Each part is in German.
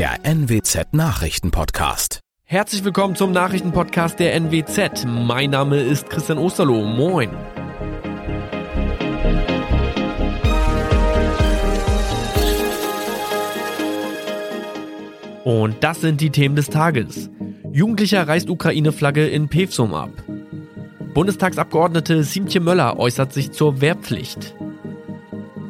der NWZ Nachrichtenpodcast. Herzlich willkommen zum Nachrichtenpodcast der NWZ. Mein Name ist Christian Osterloh. Moin. Und das sind die Themen des Tages. Jugendlicher reißt Ukraine-Flagge in Pevsum ab. Bundestagsabgeordnete Siemtje Möller äußert sich zur Wehrpflicht.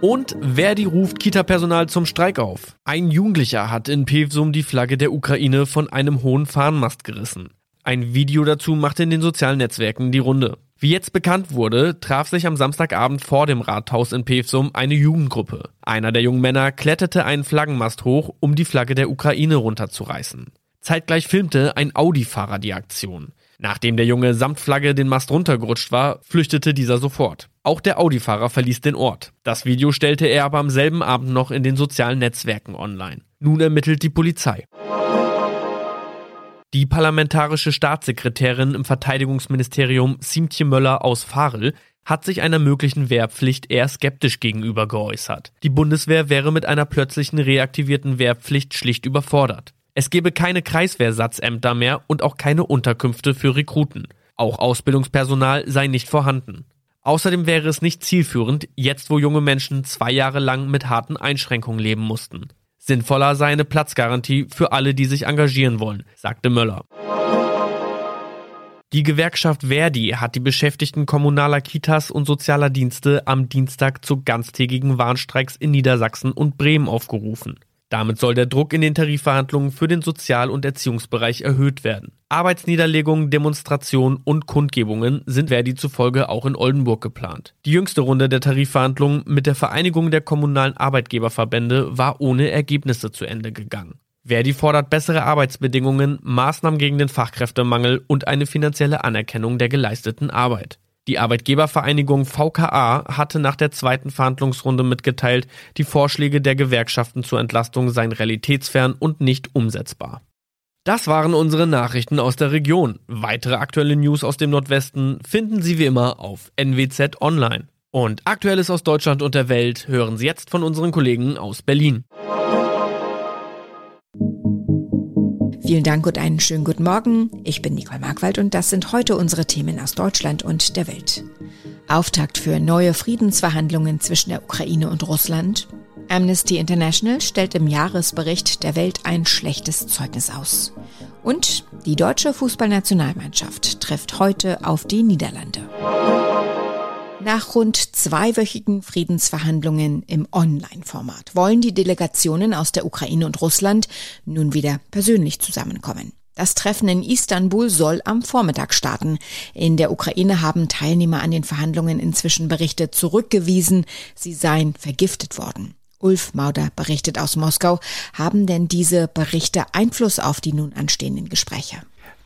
Und Verdi ruft Kita-Personal zum Streik auf. Ein Jugendlicher hat in Pevsum die Flagge der Ukraine von einem hohen Fahnenmast gerissen. Ein Video dazu machte in den sozialen Netzwerken die Runde. Wie jetzt bekannt wurde, traf sich am Samstagabend vor dem Rathaus in Pevsum eine Jugendgruppe. Einer der jungen Männer kletterte einen Flaggenmast hoch, um die Flagge der Ukraine runterzureißen. Zeitgleich filmte ein Audi-Fahrer die Aktion. Nachdem der Junge samt Flagge den Mast runtergerutscht war, flüchtete dieser sofort. Auch der Audi-Fahrer verließ den Ort. Das Video stellte er aber am selben Abend noch in den sozialen Netzwerken online. Nun ermittelt die Polizei. Die parlamentarische Staatssekretärin im Verteidigungsministerium Siemtje Möller aus Farel hat sich einer möglichen Wehrpflicht eher skeptisch gegenüber geäußert. Die Bundeswehr wäre mit einer plötzlichen reaktivierten Wehrpflicht schlicht überfordert. Es gebe keine Kreiswehrsatzämter mehr und auch keine Unterkünfte für Rekruten. Auch Ausbildungspersonal sei nicht vorhanden. Außerdem wäre es nicht zielführend, jetzt wo junge Menschen zwei Jahre lang mit harten Einschränkungen leben mussten. Sinnvoller sei eine Platzgarantie für alle, die sich engagieren wollen, sagte Möller. Die Gewerkschaft Verdi hat die Beschäftigten kommunaler Kitas und sozialer Dienste am Dienstag zu ganztägigen Warnstreiks in Niedersachsen und Bremen aufgerufen. Damit soll der Druck in den Tarifverhandlungen für den Sozial- und Erziehungsbereich erhöht werden. Arbeitsniederlegungen, Demonstrationen und Kundgebungen sind Verdi zufolge auch in Oldenburg geplant. Die jüngste Runde der Tarifverhandlungen mit der Vereinigung der kommunalen Arbeitgeberverbände war ohne Ergebnisse zu Ende gegangen. Verdi fordert bessere Arbeitsbedingungen, Maßnahmen gegen den Fachkräftemangel und eine finanzielle Anerkennung der geleisteten Arbeit. Die Arbeitgebervereinigung VKA hatte nach der zweiten Verhandlungsrunde mitgeteilt, die Vorschläge der Gewerkschaften zur Entlastung seien realitätsfern und nicht umsetzbar. Das waren unsere Nachrichten aus der Region. Weitere aktuelle News aus dem Nordwesten finden Sie wie immer auf NWZ Online. Und Aktuelles aus Deutschland und der Welt hören Sie jetzt von unseren Kollegen aus Berlin. Vielen Dank und einen schönen guten Morgen. Ich bin Nicole Markwald und das sind heute unsere Themen aus Deutschland und der Welt. Auftakt für neue Friedensverhandlungen zwischen der Ukraine und Russland. Amnesty International stellt im Jahresbericht der Welt ein schlechtes Zeugnis aus. Und die deutsche Fußballnationalmannschaft trifft heute auf die Niederlande. Nach rund zweiwöchigen Friedensverhandlungen im Online-Format wollen die Delegationen aus der Ukraine und Russland nun wieder persönlich zusammenkommen. Das Treffen in Istanbul soll am Vormittag starten. In der Ukraine haben Teilnehmer an den Verhandlungen inzwischen Berichte zurückgewiesen, sie seien vergiftet worden. Ulf Mauder berichtet aus Moskau. Haben denn diese Berichte Einfluss auf die nun anstehenden Gespräche?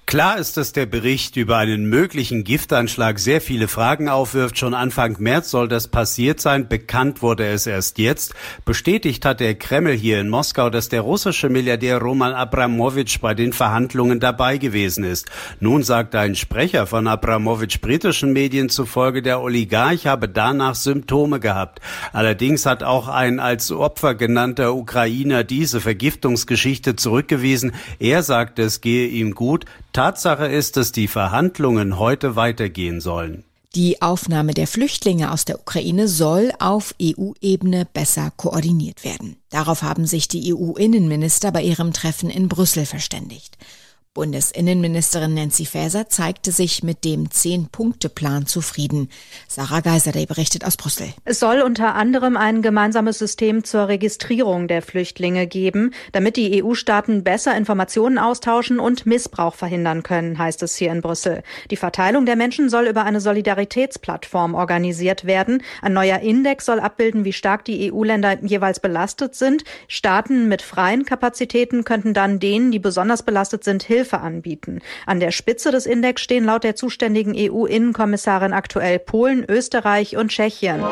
Klar ist, dass der Bericht über einen möglichen Giftanschlag sehr viele Fragen aufwirft. Schon Anfang März soll das passiert sein. Bekannt wurde es erst jetzt. Bestätigt hat der Kreml hier in Moskau, dass der russische Milliardär Roman Abramowitsch bei den Verhandlungen dabei gewesen ist. Nun sagt ein Sprecher von Abramowitsch britischen Medien zufolge, der Oligarch habe danach Symptome gehabt. Allerdings hat auch ein als Opfer genannter Ukrainer diese Vergiftungsgeschichte zurückgewiesen. Er sagt, es gehe ihm gut. Tatsache ist, dass die Verhandlungen heute weitergehen sollen. Die Aufnahme der Flüchtlinge aus der Ukraine soll auf EU-Ebene besser koordiniert werden. Darauf haben sich die EU-Innenminister bei ihrem Treffen in Brüssel verständigt. Bundesinnenministerin Nancy Faeser zeigte sich mit dem Zehn-Punkte-Plan zufrieden. Sarah Geiser, berichtet aus Brüssel. Es soll unter anderem ein gemeinsames System zur Registrierung der Flüchtlinge geben, damit die EU-Staaten besser Informationen austauschen und Missbrauch verhindern können, heißt es hier in Brüssel. Die Verteilung der Menschen soll über eine Solidaritätsplattform organisiert werden. Ein neuer Index soll abbilden, wie stark die EU-Länder jeweils belastet sind. Staaten mit freien Kapazitäten könnten dann denen, die besonders belastet sind, Hilfe Hilfe anbieten. An der Spitze des Index stehen laut der zuständigen EU-Innenkommissarin aktuell Polen, Österreich und Tschechien.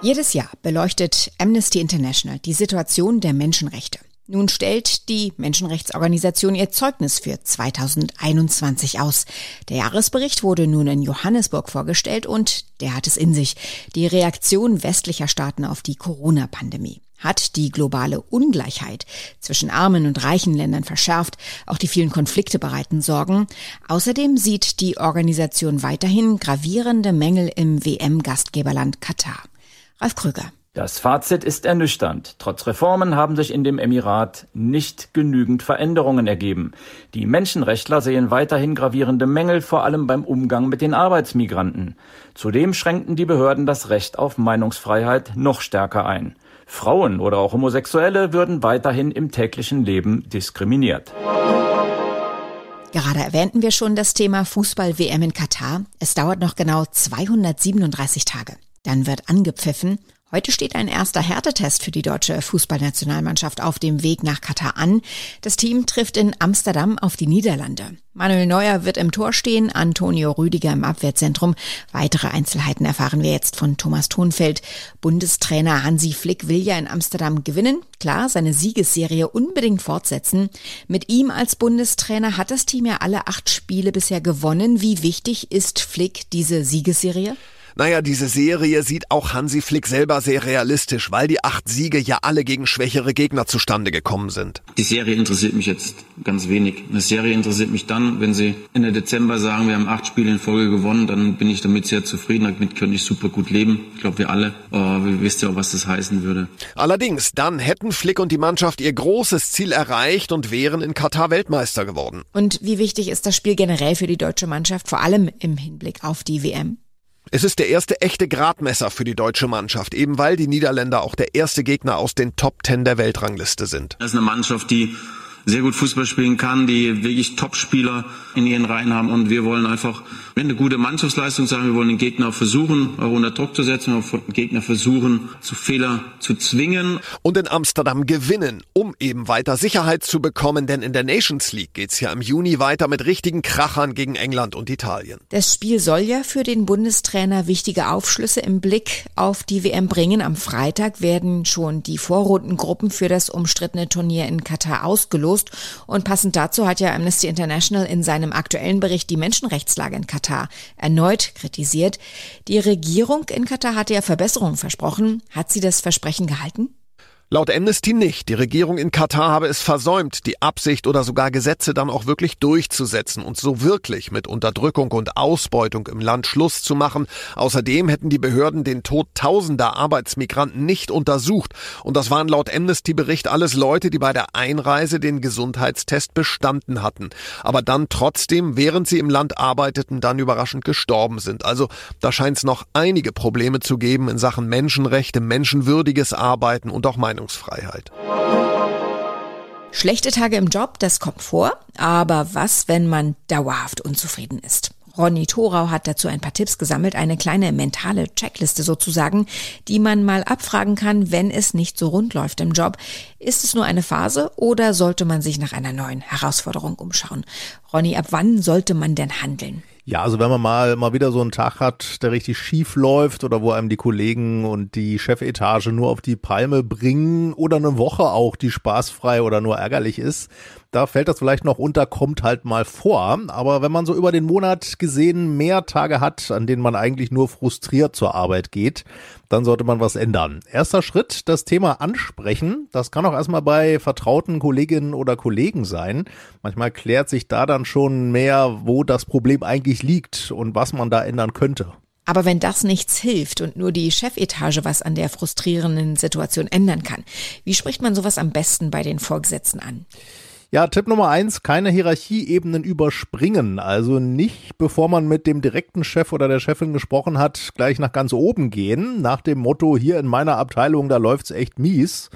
Jedes Jahr beleuchtet Amnesty International die Situation der Menschenrechte. Nun stellt die Menschenrechtsorganisation ihr Zeugnis für 2021 aus. Der Jahresbericht wurde nun in Johannesburg vorgestellt und der hat es in sich. Die Reaktion westlicher Staaten auf die Corona-Pandemie. Hat die globale Ungleichheit zwischen armen und reichen Ländern verschärft. Auch die vielen Konflikte bereiten Sorgen. Außerdem sieht die Organisation weiterhin gravierende Mängel im WM-Gastgeberland Katar. Ralf Krüger. Das Fazit ist ernüchternd. Trotz Reformen haben sich in dem Emirat nicht genügend Veränderungen ergeben. Die Menschenrechtler sehen weiterhin gravierende Mängel, vor allem beim Umgang mit den Arbeitsmigranten. Zudem schränkten die Behörden das Recht auf Meinungsfreiheit noch stärker ein. Frauen oder auch Homosexuelle würden weiterhin im täglichen Leben diskriminiert. Gerade erwähnten wir schon das Thema Fußball-WM in Katar. Es dauert noch genau 237 Tage. Dann wird angepfiffen Heute steht ein erster Härtetest für die deutsche Fußballnationalmannschaft auf dem Weg nach Katar an. Das Team trifft in Amsterdam auf die Niederlande. Manuel Neuer wird im Tor stehen, Antonio Rüdiger im Abwehrzentrum. Weitere Einzelheiten erfahren wir jetzt von Thomas Thunfeld. Bundestrainer Hansi Flick will ja in Amsterdam gewinnen. Klar, seine Siegesserie unbedingt fortsetzen. Mit ihm als Bundestrainer hat das Team ja alle acht Spiele bisher gewonnen. Wie wichtig ist Flick diese Siegesserie? Naja, diese Serie sieht auch Hansi Flick selber sehr realistisch, weil die acht Siege ja alle gegen schwächere Gegner zustande gekommen sind. Die Serie interessiert mich jetzt ganz wenig. Eine Serie interessiert mich dann, wenn sie Ende Dezember sagen, wir haben acht Spiele in Folge gewonnen, dann bin ich damit sehr zufrieden. Damit könnte ich super gut leben. Ich glaube, wir alle. Aber wir wisst ja auch, was das heißen würde. Allerdings, dann hätten Flick und die Mannschaft ihr großes Ziel erreicht und wären in Katar Weltmeister geworden. Und wie wichtig ist das Spiel generell für die deutsche Mannschaft, vor allem im Hinblick auf die WM? Es ist der erste echte Gradmesser für die deutsche Mannschaft, eben weil die Niederländer auch der erste Gegner aus den Top Ten der Weltrangliste sind. Das ist eine Mannschaft, die sehr gut Fußball spielen kann, die wirklich Top-Spieler in ihren Reihen haben. Und wir wollen einfach eine gute Mannschaftsleistung sagen. Wir wollen den Gegner versuchen, auch unter Druck zu setzen. Wir wollen den Gegner versuchen, zu Fehler zu zwingen. Und in Amsterdam gewinnen, um eben weiter Sicherheit zu bekommen. Denn in der Nations League geht's ja im Juni weiter mit richtigen Krachern gegen England und Italien. Das Spiel soll ja für den Bundestrainer wichtige Aufschlüsse im Blick auf die WM bringen. Am Freitag werden schon die Vorrundengruppen für das umstrittene Turnier in Katar ausgelost verharmlost. Und passend dazu hat ja Amnesty International in seinem aktuellen Bericht die Menschenrechtslage in Katar erneut kritisiert. Die Regierung in Katar hatte ja Verbesserungen versprochen. Hat sie das Versprechen gehalten? Laut Amnesty nicht. Die Regierung in Katar habe es versäumt, die Absicht oder sogar Gesetze dann auch wirklich durchzusetzen und so wirklich mit Unterdrückung und Ausbeutung im Land Schluss zu machen. Außerdem hätten die Behörden den Tod tausender Arbeitsmigranten nicht untersucht. Und das waren laut Amnesty-Bericht alles Leute, die bei der Einreise den Gesundheitstest bestanden hatten. Aber dann trotzdem, während sie im Land arbeiteten, dann überraschend gestorben sind. Also da scheint es noch einige Probleme zu geben in Sachen Menschenrechte, menschenwürdiges Arbeiten und auch Meinungsfreiheit. Schlechte Tage im Job, das kommt vor. Aber was, wenn man dauerhaft unzufrieden ist? Ronny Thorau hat dazu ein paar Tipps gesammelt, eine kleine mentale Checkliste sozusagen, die man mal abfragen kann, wenn es nicht so rund läuft im Job. Ist es nur eine Phase oder sollte man sich nach einer neuen Herausforderung umschauen? Ronny, ab wann sollte man denn handeln? Ja, also wenn man mal, mal wieder so einen Tag hat, der richtig schief läuft oder wo einem die Kollegen und die Chefetage nur auf die Palme bringen oder eine Woche auch, die spaßfrei oder nur ärgerlich ist, da fällt das vielleicht noch unter, kommt halt mal vor. Aber wenn man so über den Monat gesehen mehr Tage hat, an denen man eigentlich nur frustriert zur Arbeit geht, dann sollte man was ändern. Erster Schritt, das Thema ansprechen. Das kann auch erstmal bei vertrauten Kolleginnen oder Kollegen sein. Manchmal klärt sich da dann schon mehr, wo das Problem eigentlich liegt und was man da ändern könnte. Aber wenn das nichts hilft und nur die Chefetage was an der frustrierenden Situation ändern kann, wie spricht man sowas am besten bei den Vorgesetzten an? Ja, Tipp Nummer eins, keine Hierarchieebenen überspringen. Also nicht, bevor man mit dem direkten Chef oder der Chefin gesprochen hat, gleich nach ganz oben gehen. Nach dem Motto, hier in meiner Abteilung, da läuft's echt mies.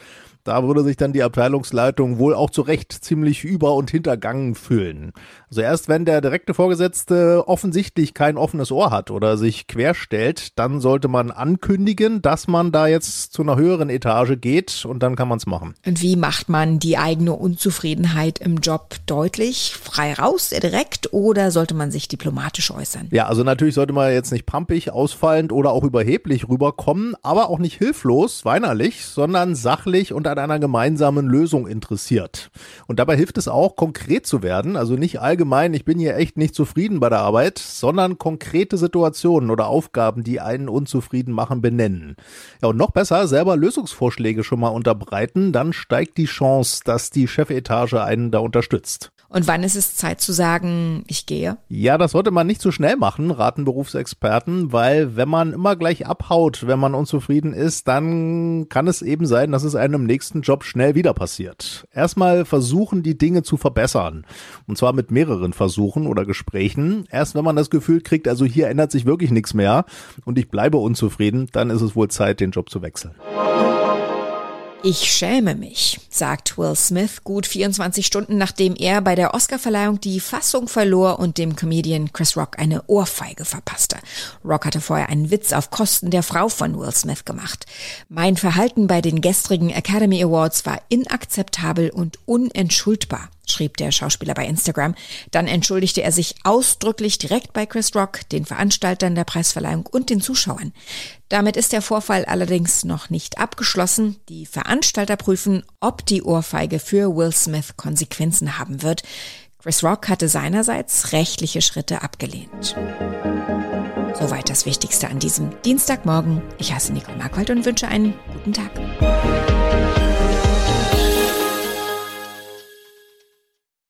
Da würde sich dann die Abteilungsleitung wohl auch zu Recht ziemlich über- und hintergangen fühlen. Also erst wenn der direkte Vorgesetzte offensichtlich kein offenes Ohr hat oder sich querstellt, dann sollte man ankündigen, dass man da jetzt zu einer höheren Etage geht und dann kann man es machen. Und wie macht man die eigene Unzufriedenheit im Job deutlich? Frei raus, direkt oder sollte man sich diplomatisch äußern? Ja, also natürlich sollte man jetzt nicht pampig, ausfallend oder auch überheblich rüberkommen, aber auch nicht hilflos, weinerlich, sondern sachlich und an an einer gemeinsamen Lösung interessiert. Und dabei hilft es auch, konkret zu werden, also nicht allgemein, ich bin hier echt nicht zufrieden bei der Arbeit, sondern konkrete Situationen oder Aufgaben, die einen unzufrieden machen, benennen. Ja, und noch besser, selber Lösungsvorschläge schon mal unterbreiten, dann steigt die Chance, dass die Chefetage einen da unterstützt. Und wann ist es Zeit zu sagen, ich gehe? Ja, das sollte man nicht zu schnell machen, raten Berufsexperten, weil wenn man immer gleich abhaut, wenn man unzufrieden ist, dann kann es eben sein, dass es einem im nächsten Job schnell wieder passiert. Erstmal versuchen, die Dinge zu verbessern. Und zwar mit mehreren Versuchen oder Gesprächen. Erst wenn man das Gefühl kriegt, also hier ändert sich wirklich nichts mehr und ich bleibe unzufrieden, dann ist es wohl Zeit, den Job zu wechseln. Ich schäme mich, sagt Will Smith gut 24 Stunden nachdem er bei der Oscarverleihung die Fassung verlor und dem Comedian Chris Rock eine Ohrfeige verpasste. Rock hatte vorher einen Witz auf Kosten der Frau von Will Smith gemacht. Mein Verhalten bei den gestrigen Academy Awards war inakzeptabel und unentschuldbar schrieb der Schauspieler bei Instagram. Dann entschuldigte er sich ausdrücklich direkt bei Chris Rock, den Veranstaltern der Preisverleihung und den Zuschauern. Damit ist der Vorfall allerdings noch nicht abgeschlossen. Die Veranstalter prüfen, ob die Ohrfeige für Will Smith Konsequenzen haben wird. Chris Rock hatte seinerseits rechtliche Schritte abgelehnt. Soweit das Wichtigste an diesem Dienstagmorgen. Ich heiße Nicole Markwald und wünsche einen guten Tag.